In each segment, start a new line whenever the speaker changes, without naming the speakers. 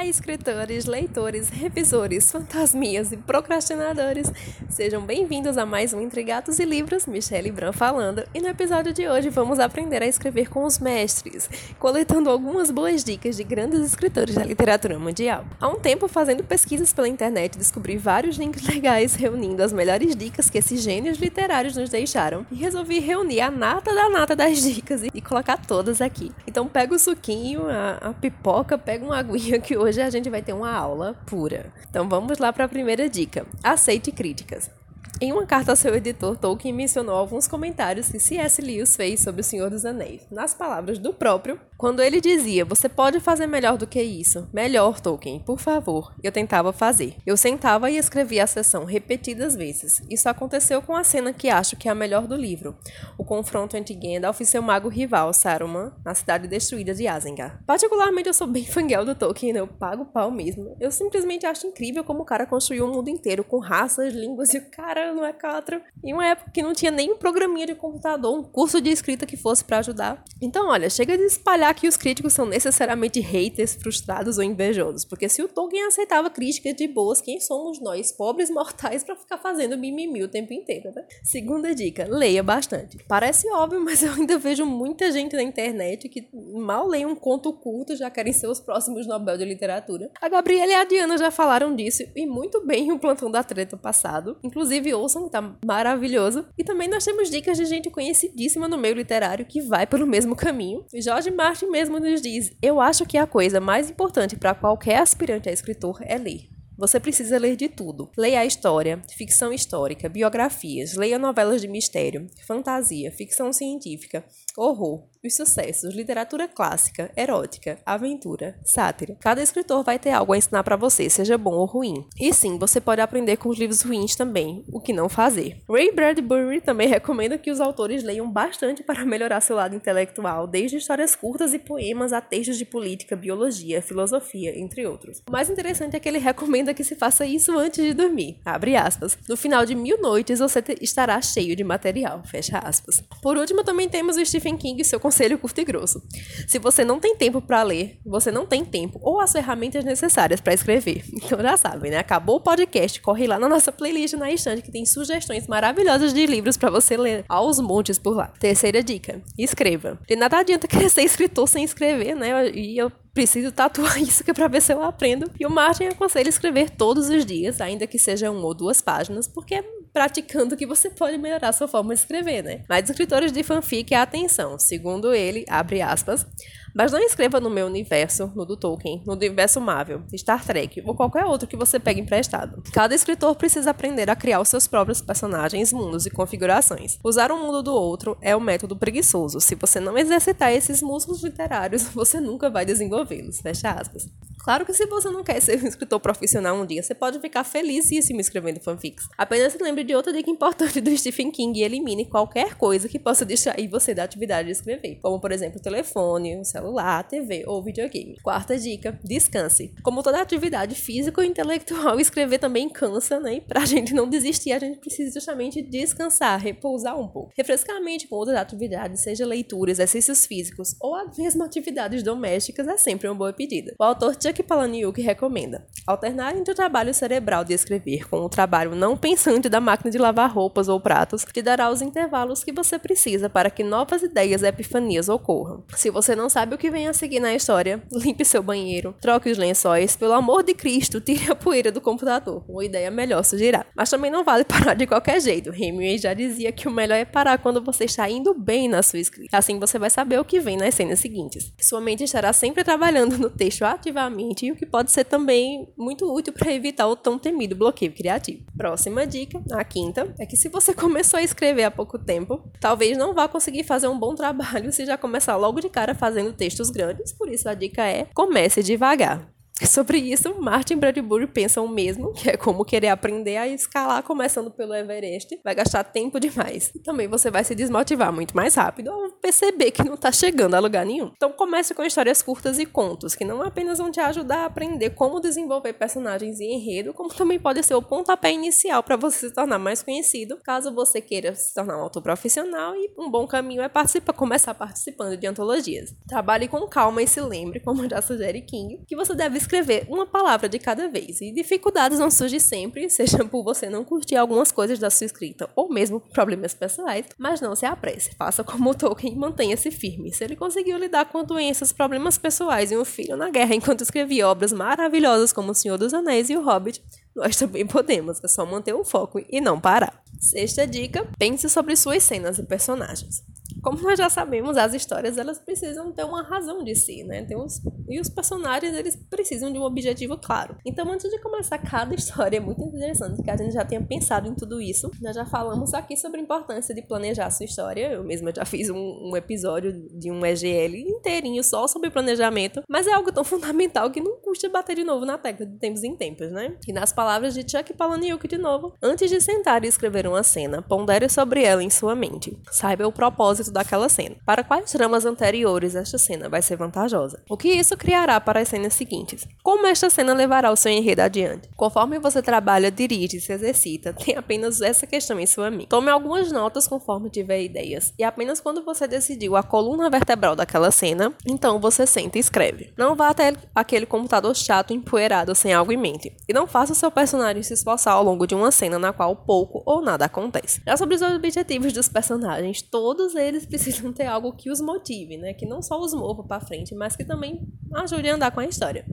Olá, escritores, leitores, revisores, fantasminhas e procrastinadores. Sejam bem-vindos a mais um Entre Gatos e Livros, Michelle Bran falando. E no episódio de hoje vamos aprender a escrever com os mestres, coletando algumas boas dicas de grandes escritores da literatura mundial. Há um tempo, fazendo pesquisas pela internet, descobri vários links legais reunindo as melhores dicas que esses gênios literários nos deixaram e resolvi reunir a nata da nata das dicas e, colocar todas aqui. Então pega o suquinho, a, a pipoca, pega uma aguinha que que hoje a gente vai ter uma aula pura. Então vamos lá para a primeira dica. Aceite críticas. Em uma carta ao seu editor, Tolkien mencionou alguns comentários que C.S. Lewis fez sobre O Senhor dos Anéis. Nas palavras do próprio, quando ele dizia: Você pode fazer melhor do que isso. Melhor, Tolkien, por favor. Eu tentava fazer. Eu sentava e escrevia a sessão repetidas vezes. Isso aconteceu com a cena que acho que é a melhor do livro: o confronto entre Gandalf e seu mago rival, Saruman, na cidade destruída de Isengard. Particularmente, eu sou bem fanguel do Tolkien, eu pago pau mesmo. Eu simplesmente acho incrível como o cara construiu um mundo inteiro com raças, línguas e o cara no E4. Em uma época que não tinha nem um programinha de computador, um curso de escrita que fosse para ajudar. Então, olha, chega de espalhar que os críticos são necessariamente haters, frustrados ou invejosos. Porque se o Tolkien aceitava críticas de boas, quem somos nós, pobres mortais, para ficar fazendo mimimi o tempo inteiro, né? Segunda dica, leia bastante. Parece óbvio, mas eu ainda vejo muita gente na internet que mal lê um conto curto já querem ser os próximos Nobel de Literatura. A Gabriela e a Diana já falaram disso e muito bem em um plantão da treta passado. Inclusive, ouçam, tá maravilhoso. E também nós temos dicas de gente conhecidíssima no meio literário que vai pelo mesmo caminho. Jorge Martin mesmo nos diz: Eu acho que a coisa mais importante para qualquer aspirante a escritor é ler. Você precisa ler de tudo. Leia a história, ficção histórica, biografias, leia novelas de mistério, fantasia, ficção científica, horror, os sucessos, literatura clássica, erótica, aventura, sátira. Cada escritor vai ter algo a ensinar para você, seja bom ou ruim. E sim, você pode aprender com os livros ruins também, o que não fazer. Ray Bradbury também recomenda que os autores leiam bastante para melhorar seu lado intelectual, desde histórias curtas e poemas a textos de política, biologia, filosofia, entre outros. O mais interessante é que ele recomenda que se faça isso antes de dormir. Abre aspas. No final de mil noites você estará cheio de material. Fecha aspas. Por último, também temos o Stephen King e seu conselho curto e grosso. Se você não tem tempo para ler, você não tem tempo ou as ferramentas necessárias para escrever. Então já sabem, né? Acabou o podcast, corre lá na nossa playlist na estante que tem sugestões maravilhosas de livros para você ler aos montes por lá. Terceira dica: escreva. De nada adianta querer ser escritor sem escrever, né? E eu preciso tatuar isso que é para ver se eu aprendo. E o Martin aconselha escrever todos os dias, ainda que seja uma ou duas páginas, porque é praticando que você pode melhorar sua forma de escrever, né? Mas escritores de fanfic, atenção, segundo ele, abre aspas, mas não escreva no meu universo, no do Tolkien, no universo Marvel, Star Trek ou qualquer outro que você pegue emprestado. Cada escritor precisa aprender a criar os seus próprios personagens, mundos e configurações. Usar um mundo do outro é o método preguiçoso. Se você não exercitar esses músculos literários, você nunca vai desenvolvê-los. Fecha aspas. Claro que se você não quer ser um escritor profissional um dia, você pode ficar felicíssimo escrevendo fanfics. Apenas se lembre de outra dica importante do Stephen King e elimine qualquer coisa que possa distrair você da atividade de escrever, como por exemplo o telefone, o celular, a TV ou videogame. Quarta dica: descanse. Como toda atividade física ou intelectual, escrever também cansa, né? E pra gente não desistir, a gente precisa justamente descansar, repousar um pouco. Refrescar a mente com outras atividades, seja leitura, exercícios físicos ou as mesmas atividades domésticas, é sempre uma boa pedida. O autor Chuck Palahniuk recomenda alternar entre o trabalho cerebral de escrever com o trabalho não pensante da máquina de lavar roupas ou pratos, te dará os intervalos que você precisa para que novas ideias e epifanias ocorram. Se você não sabe o que vem a seguir na história, limpe seu banheiro, troque os lençóis, pelo amor de Cristo, tire a poeira do computador. Uma ideia melhor surgirá. Mas também não vale parar de qualquer jeito. Hemingway já dizia que o melhor é parar quando você está indo bem na sua escrita. Assim você vai saber o que vem nas cenas seguintes. Sua mente estará sempre trabalhando no texto ativamente o que pode ser também muito útil para evitar o tão temido bloqueio criativo. Próxima dica, a quinta, é que se você começou a escrever há pouco tempo, talvez não vá conseguir fazer um bom trabalho se já começar logo de cara fazendo textos grandes, por isso a dica é comece devagar. Sobre isso, Martin Bradbury pensa o mesmo, que é como querer aprender a escalar começando pelo Everest, vai gastar tempo demais. E também você vai se desmotivar muito mais rápido ao perceber que não está chegando a lugar nenhum. Então comece com histórias curtas e contos, que não apenas vão te ajudar a aprender como desenvolver personagens e enredo, como também pode ser o pontapé inicial para você se tornar mais conhecido, caso você queira se tornar um autor profissional e um bom caminho é participar, começar participando de antologias. Trabalhe com calma e se lembre, como já sugere King, que você deve escrever uma palavra de cada vez. E dificuldades vão surgir sempre, seja por você não curtir algumas coisas da sua escrita ou mesmo problemas pessoais, mas não se apresse. Faça como o Tolkien e mantenha-se firme. Se ele conseguiu lidar com doenças, problemas pessoais e um filho na guerra enquanto escrevia obras maravilhosas como O Senhor dos Anéis e O Hobbit, nós também podemos. É só manter o foco e não parar. Sexta dica: pense sobre suas cenas e personagens. Como nós já sabemos, as histórias elas precisam ter uma razão de si, né? Tem os, e os personagens eles precisam de um objetivo claro. Então, antes de começar cada história, é muito interessante que a gente já tenha pensado em tudo isso. Nós já falamos aqui sobre a importância de planejar a sua história. Eu mesma já fiz um, um episódio de um EGL inteirinho só sobre planejamento, mas é algo tão fundamental que não custa bater de novo na tecla de tempos em tempos, né? E nas palavras de Chuck Palahniuk de novo, antes de sentar e escrever uma cena, pondere sobre ela em sua mente. Saiba o propósito daquela cena. Para quais tramas anteriores esta cena vai ser vantajosa? O que isso criará para as cenas seguintes? Como esta cena levará o seu enredo adiante? Conforme você trabalha, dirige se exercita, tem apenas essa questão em sua mente. Tome algumas notas conforme tiver ideias, e apenas quando você decidiu a coluna vertebral daquela cena, então você senta e escreve. Não vá até aquele computador chato empoeirado sem algo em mente, e não faça seu personagem se esforçar ao longo de uma cena na qual pouco ou nada acontece. Já sobre os objetivos dos personagens, todos eles eles precisam ter algo que os motive, né? Que não só os mova para frente, mas que também ajude a andar com a história.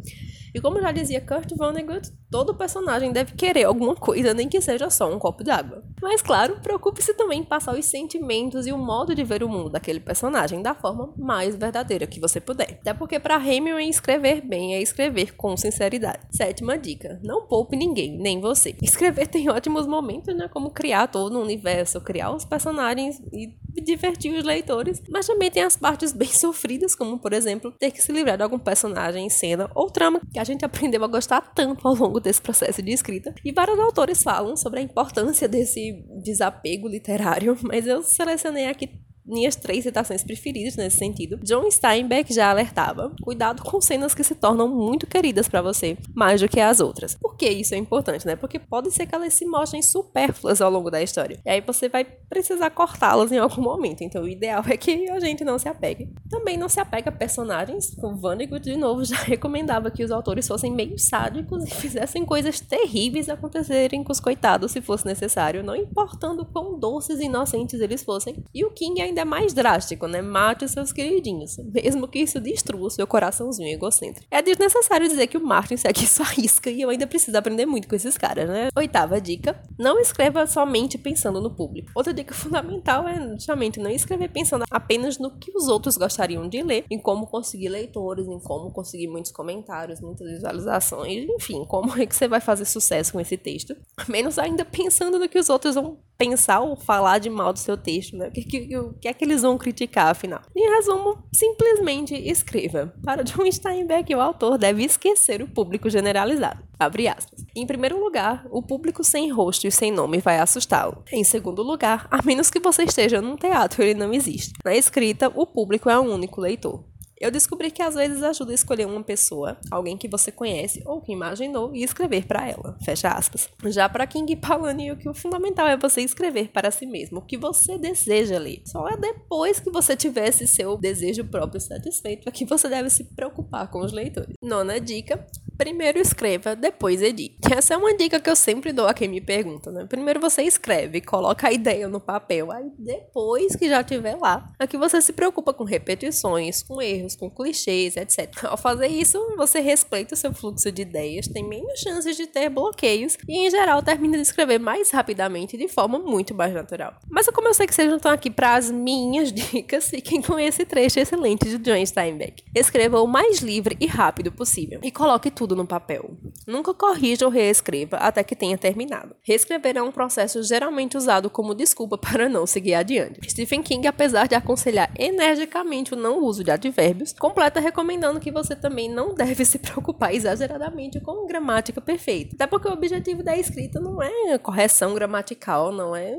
E como já dizia Kurt Vonnegut, todo personagem deve querer alguma coisa, nem que seja só um copo d'água. Mas claro, preocupe-se também em passar os sentimentos e o modo de ver o mundo daquele personagem da forma mais verdadeira que você puder. Até porque para Hemingway escrever bem é escrever com sinceridade. Sétima dica: não poupe ninguém, nem você. Escrever tem ótimos momentos, né? Como criar todo um universo, criar os personagens e divertir os leitores, mas também tem as partes bem sofridas, como por exemplo, ter que se livrar de algum personagem em cena ou trama que a gente aprendeu a gostar tanto ao longo desse processo de escrita. E vários autores falam sobre a importância desse desapego literário, mas eu selecionei aqui minhas três citações preferidas nesse sentido. John Steinbeck já alertava: cuidado com cenas que se tornam muito queridas para você, mais do que as outras. Por que isso é importante, né? Porque pode ser que elas se mostrem supérfluas ao longo da história. E aí você vai precisar cortá-las em algum momento. Então o ideal é que a gente não se apegue. Também não se apega a personagens. O Vonnegut, de novo, já recomendava que os autores fossem meio sádicos e fizessem coisas terríveis acontecerem com os coitados se fosse necessário, não importando quão doces e inocentes eles fossem. E o King ainda ainda é mais drástico, né? Mate os seus queridinhos, mesmo que isso destrua o seu coraçãozinho egocêntrico. É desnecessário dizer que o Martin segue sua risca e eu ainda preciso aprender muito com esses caras, né? Oitava dica: não escreva somente pensando no público. Outra dica fundamental é justamente não escrever pensando apenas no que os outros gostariam de ler, em como conseguir leitores, em como conseguir muitos comentários, muitas visualizações, enfim, como é que você vai fazer sucesso com esse texto. Menos ainda pensando no que os outros vão pensar ou falar de mal do seu texto, né? O que, que, que é que eles vão criticar, afinal? Em resumo, simplesmente escreva. Para John Steinbeck, o autor deve esquecer o público generalizado. Abre aspas. Em primeiro lugar, o público sem rosto e sem nome vai assustá-lo. Em segundo lugar, a menos que você esteja num teatro, ele não existe. Na escrita, o público é o único leitor. Eu descobri que às vezes ajuda a escolher uma pessoa, alguém que você conhece ou que imaginou, e escrever para ela. Fecha aspas. Já para King Palahniuk, o fundamental é você escrever para si mesmo o que você deseja ler. Só é depois que você tiver esse seu desejo próprio satisfeito é que você deve se preocupar com os leitores. Nona dica: primeiro escreva, depois edite. Essa é uma dica que eu sempre dou a quem me pergunta, né? Primeiro você escreve, coloca a ideia no papel, aí depois que já tiver lá, aqui você se preocupa com repetições, com erros, com clichês, etc. Ao fazer isso, você respeita o seu fluxo de ideias, tem menos chances de ter bloqueios e, em geral, termina de escrever mais rapidamente e de forma muito mais natural. Mas como eu sei que vocês não estão aqui para as minhas dicas, fiquem com esse trecho excelente de John Steinbeck. Escreva o mais livre e rápido possível e coloque tudo tudo no papel. Nunca corrija ou reescreva até que tenha terminado. Reescrever é um processo geralmente usado como desculpa para não seguir adiante. Stephen King, apesar de aconselhar energicamente o não uso de advérbios, completa recomendando que você também não deve se preocupar exageradamente com gramática perfeita. Até porque o objetivo da escrita não é correção gramatical, não é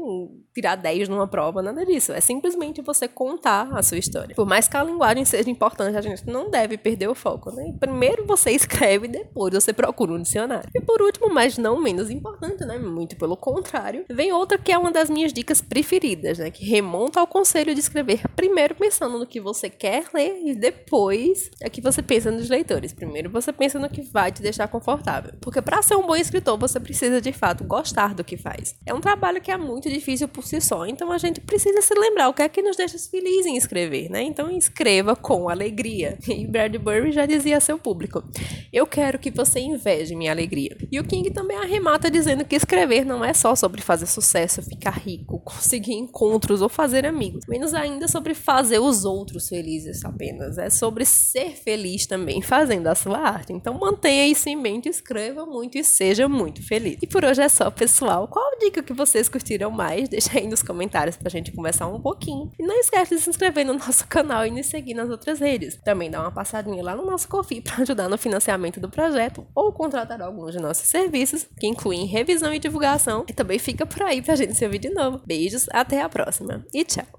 tirar 10 numa prova, nada disso. É simplesmente você contar a sua história. Por mais que a linguagem seja importante, a gente não deve perder o foco. Né? Primeiro você escreve depois você procura um dicionário. E por último, mas não menos importante, né? Muito pelo contrário, vem outra que é uma das minhas dicas preferidas, né? Que remonta ao conselho de escrever primeiro pensando no que você quer ler e depois é que você pensa nos leitores. Primeiro você pensa no que vai te deixar confortável. Porque para ser um bom escritor, você precisa de fato gostar do que faz. É um trabalho que é muito difícil por si só, então a gente precisa se lembrar o que é que nos deixa felizes em escrever, né? Então escreva com alegria. E Bradbury já dizia a seu público: Eu quero que você inveje minha alegria. E o King também arremata dizendo que escrever não é só sobre fazer sucesso, ficar rico, conseguir encontros ou fazer amigos. Menos ainda sobre fazer os outros felizes apenas. É sobre ser feliz também fazendo a sua arte. Então mantenha isso em mente, escreva muito e seja muito feliz. E por hoje é só, pessoal. Qual dica que vocês curtiram mais? Deixa aí nos comentários pra gente conversar um pouquinho. E não esquece de se inscrever no nosso canal e nos seguir nas outras redes. Também dá uma passadinha lá no nosso Kofi para ajudar no financiamento do projeto ou contratar alguns de nossos serviços, que incluem revisão e divulgação. E também fica por aí pra gente se ouvir de novo. Beijos, até a próxima e tchau!